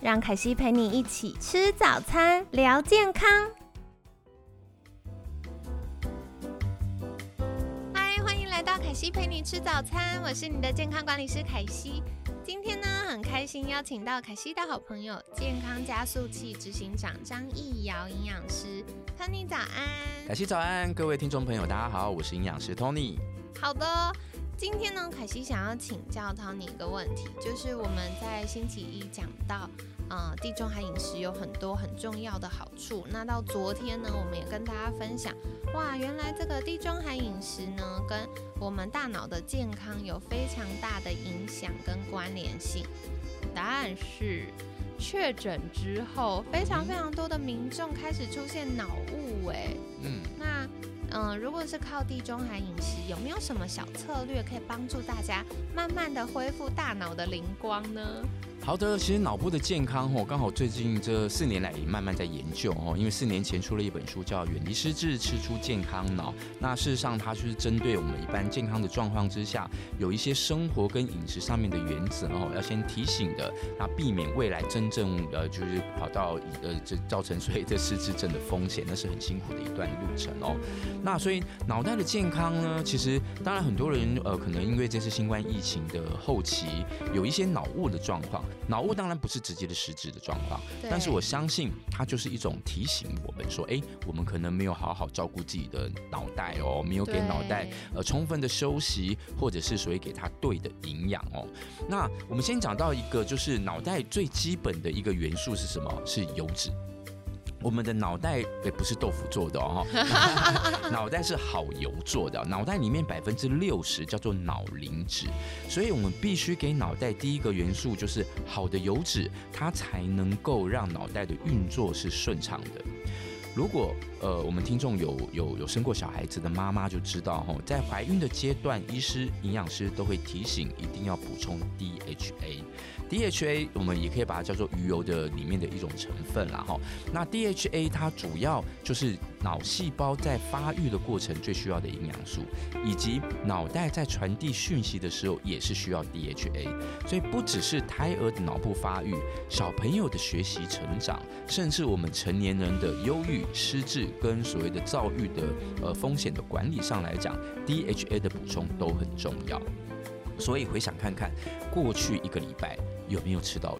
让凯西陪你一起吃早餐，聊健康。嗨，欢迎来到凯西陪你吃早餐，我是你的健康管理师凯西。今天呢，很开心邀请到凯西的好朋友，健康加速器执行长张义尧营养师，Tony 早安。凯西早安，各位听众朋友，大家好，我是营养师 Tony。好的。今天呢，凯西想要请教 Tony 一个问题，就是我们在星期一讲到，呃，地中海饮食有很多很重要的好处。那到昨天呢，我们也跟大家分享，哇，原来这个地中海饮食呢，跟我们大脑的健康有非常大的影响跟关联性。但是确诊之后，非常非常多的民众开始出现脑雾，哎，嗯，那。嗯，如果是靠地中海饮食，有没有什么小策略可以帮助大家慢慢的恢复大脑的灵光呢？好的，其实脑部的健康哦，刚好最近这四年来也慢慢在研究哦，因为四年前出了一本书叫《远离失智，吃出健康脑》。那事实上，它就是针对我们一般健康的状况之下，有一些生活跟饮食上面的原则哦，要先提醒的，那避免未来真正呃就是跑到呃这造成所谓的失智症的风险，那是很辛苦的一段路程哦。那所以脑袋的健康呢，其实当然很多人呃可能因为这次新冠疫情的后期有一些脑雾的状况。脑雾当然不是直接的实质的状况，但是我相信它就是一种提醒我们说，哎，我们可能没有好好照顾自己的脑袋哦，没有给脑袋呃充分的休息，或者是所谓给它对的营养哦。那我们先讲到一个，就是脑袋最基本的一个元素是什么？是油脂。我们的脑袋也不是豆腐做的哦，脑袋是好油做的。脑袋里面百分之六十叫做脑磷脂，所以我们必须给脑袋第一个元素就是好的油脂，它才能够让脑袋的运作是顺畅的。如果呃，我们听众有有有生过小孩子的妈妈就知道哈，在怀孕的阶段，医师、营养师都会提醒一定要补充 DHA。DHA 我们也可以把它叫做鱼油的里面的一种成分啦哈。那 DHA 它主要就是脑细胞在发育的过程最需要的营养素，以及脑袋在传递讯息的时候也是需要 DHA。所以不只是胎儿的脑部发育，小朋友的学习成长，甚至我们成年人的忧郁、失智跟所谓的躁郁的呃风险的管理上来讲，DHA 的补充都很重要。所以回想看看，过去一个礼拜有没有吃到，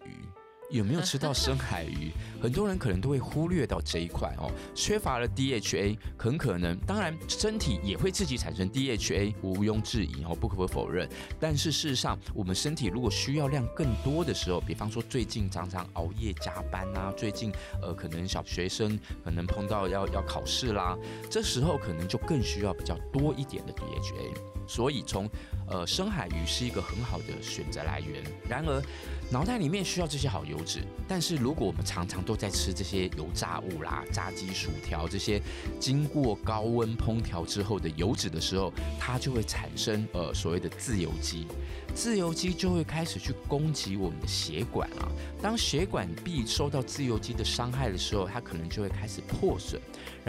有没有吃到深海鱼？很多人可能都会忽略到这一块哦，缺乏了 DHA，很可能，当然身体也会自己产生 DHA，毋庸置疑哦，不可否认。但是事实上，我们身体如果需要量更多的时候，比方说最近常常熬夜加班啊，最近呃可能小学生可能碰到要要考试啦，这时候可能就更需要比较多一点的 DHA。所以，从呃深海鱼是一个很好的选择来源。然而，脑袋里面需要这些好油脂，但是如果我们常常都在吃这些油炸物啦、炸鸡、薯条这些经过高温烹调之后的油脂的时候，它就会产生呃所谓的自由基。自由基就会开始去攻击我们的血管啊。当血管壁受到自由基的伤害的时候，它可能就会开始破损，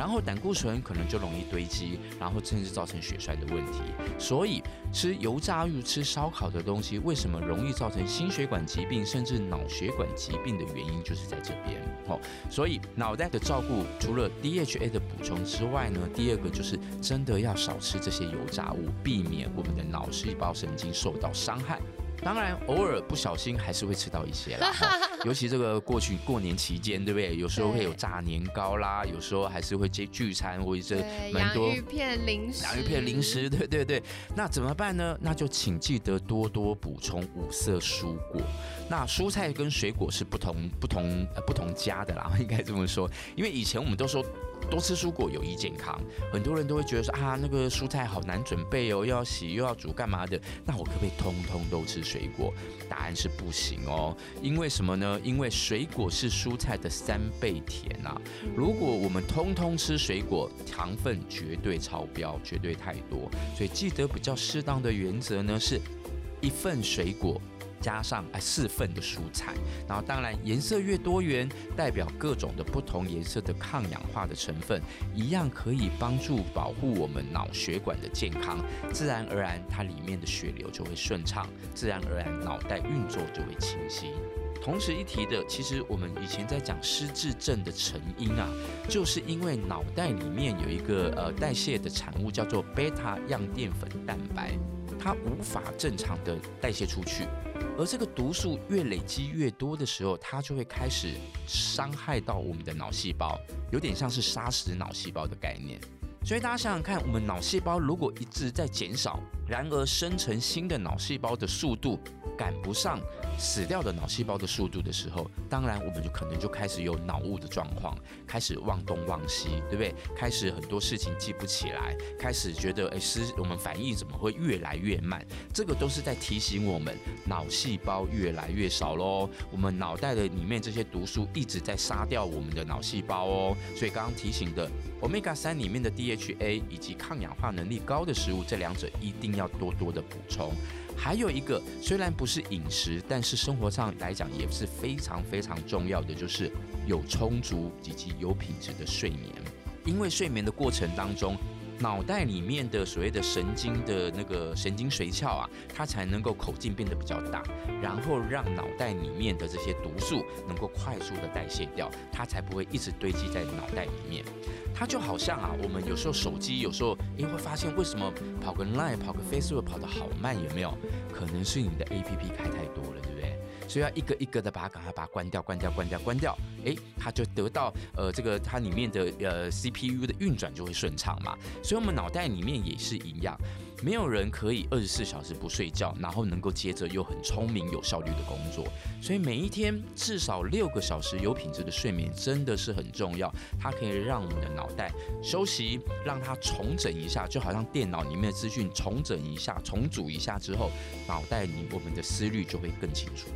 然后胆固醇可能就容易堆积，然后甚至造成血栓的问题。所以吃油炸物、吃烧烤的东西，为什么容易造成心血管疾病，甚至脑血管疾病的原因就是在这边。哦，所以脑袋的照顾，除了 DHA 的补充之外呢，第二个就是真的要少吃这些油炸物，避免我们的脑细胞神经受到伤害。当然，偶尔不小心还是会吃到一些啦，尤其这个过去过年期间，对不对？有时候会有炸年糕啦，有时候还是会接聚餐或者是蛮多洋芋片零食，洋芋片零食，对对对。那怎么办呢？那就请记得多多补充五色蔬果。那蔬菜跟水果是不同不同不同家的啦，应该这么说。因为以前我们都说。多吃蔬果有益健康。很多人都会觉得说啊，那个蔬菜好难准备哦，又要洗又要煮干嘛的？那我可不可以通通都吃水果？答案是不行哦。因为什么呢？因为水果是蔬菜的三倍甜啊。如果我们通通吃水果，糖分绝对超标，绝对太多。所以记得比较适当的原则呢，是一份水果。加上哎四份的蔬菜，然后当然颜色越多元，代表各种的不同颜色的抗氧化的成分，一样可以帮助保护我们脑血管的健康，自然而然它里面的血流就会顺畅，自然而然脑袋运作就会清晰。同时一提的，其实我们以前在讲失智症的成因啊，就是因为脑袋里面有一个呃代谢的产物叫做贝塔样淀粉蛋白，它无法正常的代谢出去。而这个毒素越累积越多的时候，它就会开始伤害到我们的脑细胞，有点像是杀死脑细胞的概念。所以大家想想看，我们脑细胞如果一直在减少，然而生成新的脑细胞的速度赶不上。死掉的脑细胞的速度的时候，当然我们就可能就开始有脑雾的状况，开始忘东忘西，对不对？开始很多事情记不起来，开始觉得哎，是我们反应怎么会越来越慢？这个都是在提醒我们脑细胞越来越少喽。我们脑袋的里面这些毒素一直在杀掉我们的脑细胞哦。所以刚刚提醒的，omega 三里面的 DHA 以及抗氧化能力高的食物，这两者一定要多多的补充。还有一个，虽然不是饮食，但是生活上来讲也是非常非常重要的，就是有充足以及有品质的睡眠。因为睡眠的过程当中，脑袋里面的所谓的神经的那个神经髓鞘啊，它才能够口径变得比较大，然后让脑袋里面的这些毒素能够快速的代谢掉，它才不会一直堆积在脑袋里面。它就好像啊，我们有时候手机有时候诶会发现为什么跑个 Line 跑个 Facebook 跑的好慢，有没有？可能是你的 APP 开太多，所以要一个一个的把它赶快把它关掉，关掉，关掉，关掉。诶，它就得到呃这个它里面的呃 CPU 的运转就会顺畅嘛。所以我们脑袋里面也是一样。没有人可以二十四小时不睡觉，然后能够接着又很聪明、有效率的工作。所以每一天至少六个小时有品质的睡眠真的是很重要。它可以让我们的脑袋休息，让它重整一下，就好像电脑里面的资讯重整一下、重组一下之后，脑袋里我们的思虑就会更清楚。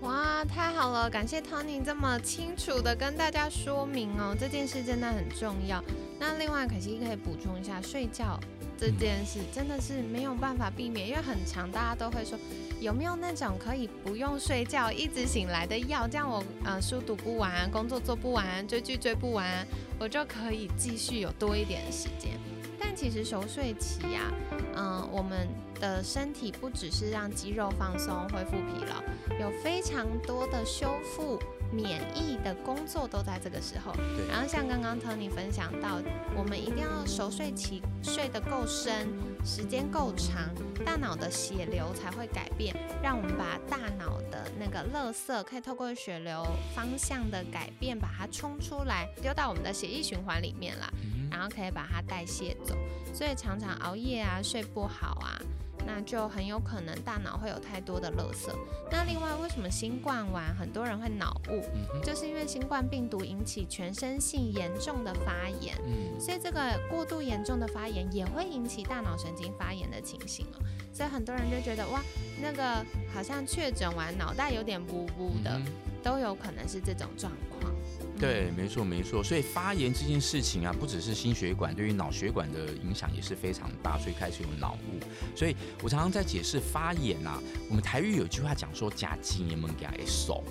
哇，太好了！感谢 Tony 这么清楚的跟大家说明哦，这件事真的很重要。那另外，可惜可以补充一下，睡觉。这件事真的是没有办法避免，因为很长，大家都会说有没有那种可以不用睡觉一直醒来的药，这样我呃书读不完，工作做不完，追剧追不完，我就可以继续有多一点时间。但其实熟睡期呀，嗯，我们的身体不只是让肌肉放松、恢复疲劳，有非常多的修复。免疫的工作都在这个时候，然后像刚刚 Tony 分享到，我们一定要熟睡期睡得够深，时间够长，大脑的血流才会改变，让我们把大脑的那个垃圾可以透过血流方向的改变，把它冲出来，丢到我们的血液循环里面啦，然后可以把它代谢走。所以常常熬夜啊，睡不好啊。那就很有可能大脑会有太多的垃圾。那另外，为什么新冠完很多人会脑雾？就是因为新冠病毒引起全身性严重的发炎，所以这个过度严重的发炎也会引起大脑神经发炎的情形哦。所以很多人就觉得哇，那个好像确诊完脑袋有点呜呜的，都有可能是这种状况。对，没错没错，所以发炎这件事情啊，不只是心血管，对于脑血管的影响也是非常大，所以开始有脑雾。所以我常常在解释发炎啊，我们台语有句话讲说“加筋也门给手”，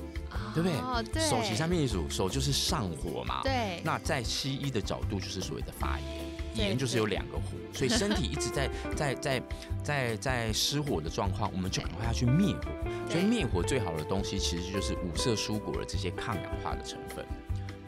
对不对？手其上面一组，手就是上火嘛。对。那在西医的角度就是所谓的发炎，炎就是有两个火，所以身体一直在 在在在在失火的状况，我们就赶快要去灭火。所以灭火最好的东西其实就是五色蔬果的这些抗氧化的成分。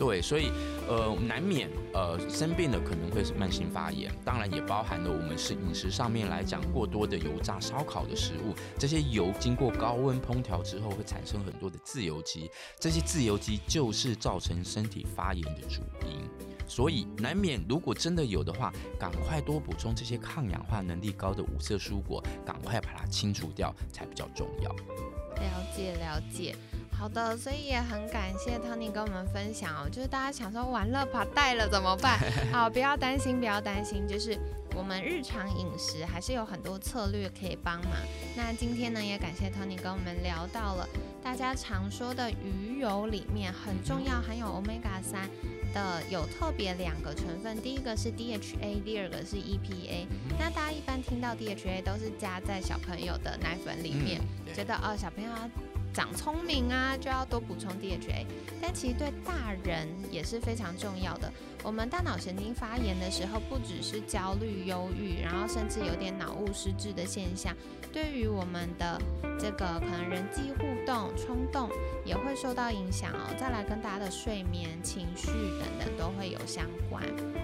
对，所以呃，难免呃生病的可能会是慢性发炎，当然也包含了我们是饮食上面来讲过多的油炸烧烤的食物，这些油经过高温烹调之后会产生很多的自由基，这些自由基就是造成身体发炎的主因，所以难免如果真的有的话，赶快多补充这些抗氧化能力高的五色蔬果，赶快把它清除掉才比较重要。了解了解。好的，所以也很感谢 Tony 跟我们分享哦，就是大家想说玩乐跑带了怎么办？好，不要担心，不要担心，就是我们日常饮食还是有很多策略可以帮忙。那今天呢，也感谢 Tony 跟我们聊到了大家常说的鱼油里面很重要含有 Omega 三的有特别两个成分，第一个是 DHA，第二个是 EPA。那大家一般听到 DHA 都是加在小朋友的奶粉里面，觉得哦小朋友要长聪明啊，就要多补充 DHA。但其实对大人也是非常重要的。我们大脑神经发炎的时候，不只是焦虑、忧郁，然后甚至有点脑雾失智的现象。对于我们的这个可能人际互动、冲动也会受到影响哦。再来跟大家的睡眠、情绪等等都会有相关。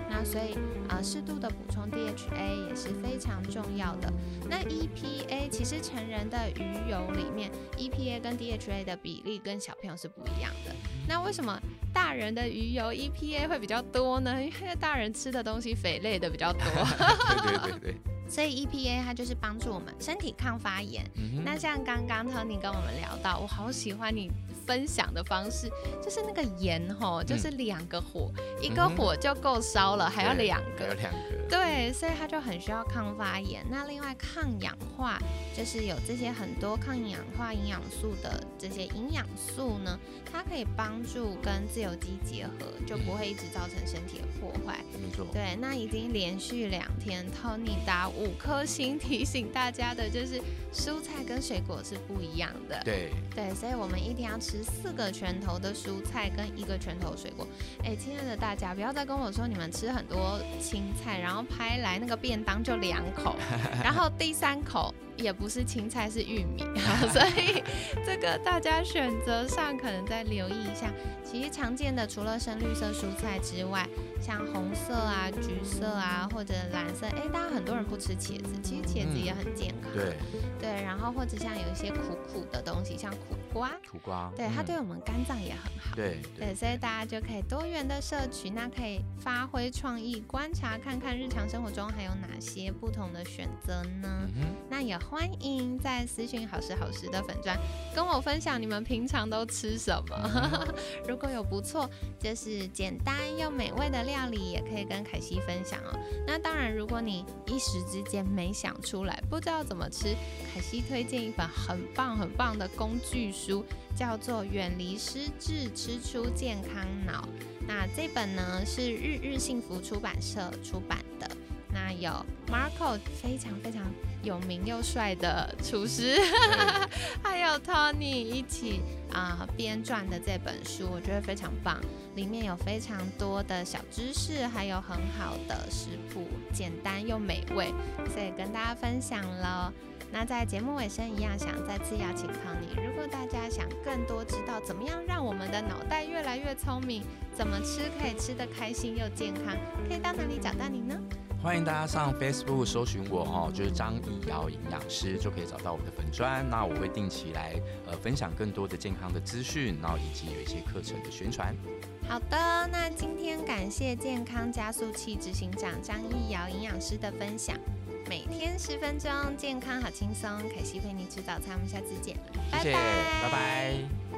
那所以啊，适度的补充 DHA 也是非常重要的。那 EPA 其实成人的鱼油里面，EPA 跟 DHA 的比例跟小朋友是不一样的。那为什么大人的鱼油 EPA 会比较多呢？因为大人吃的东西肥类的比较多。对对对对。所以 EPA 它就是帮助我们身体抗发炎。那像刚刚 Tony 跟我们聊到，我好喜欢你。分享的方式就是那个盐吼，就是两个火，一个火就够烧了，还要两个，还有两个，对，所以它就很需要抗发炎。那另外抗氧化，就是有这些很多抗氧化营养素的这些营养素呢，它可以帮助跟自由基结合，就不会一直造成身体的破坏。没错，对，那已经连续两天，Tony 打五颗星提醒大家的就是。蔬菜跟水果是不一样的，对对，所以我们一天要吃四个拳头的蔬菜跟一个拳头水果。哎，亲爱的大家，不要再跟我说你们吃很多青菜，然后拍来那个便当就两口，然后第三口也不是青菜是玉米，所以这个大家选择上可能再留意一下。其实常见的除了深绿色蔬菜之外，像红色啊、橘色啊或者蓝色，哎，大家很多人不吃茄子，其实茄子也很健康。对。对，然后或者像有一些苦苦的东西，像苦瓜，苦瓜，对它对我们肝脏也很好。对对，所以大家就可以多元的摄取，那可以发挥创意，观察看看日常生活中还有哪些不同的选择呢？那也欢迎在私讯好时好时的粉砖跟我分享你们平常都吃什么。如果有不错，就是简单又美味的料理，也可以跟凯西分享哦。那当然，如果你一时之间没想出来，不知道怎么吃。凯西推荐一本很棒很棒的工具书，叫做《远离失智，吃出健康脑》。那这本呢是日日幸福出版社出版的。那有 Marco 非常非常有名又帅的厨师，还有 Tony 一起啊编撰的这本书，我觉得非常棒。里面有非常多的小知识，还有很好的食谱，简单又美味，所以跟大家分享了。那在节目尾声一样，想再次邀请 Tony，。如果大家想更多知道怎么样让我们的脑袋越来越聪明，怎么吃可以吃得开心又健康，可以到哪里找到你呢？欢迎大家上 Facebook 搜寻我哦，就是张义瑶营养师，就可以找到我的粉砖。那我会定期来呃分享更多的健康的资讯，然后以及有一些课程的宣传。好的，那今天感谢健康加速器执行长张义瑶营养师的分享。每天十分钟，健康好轻松。凯西陪你吃早餐，我们下次见，拜拜，拜拜。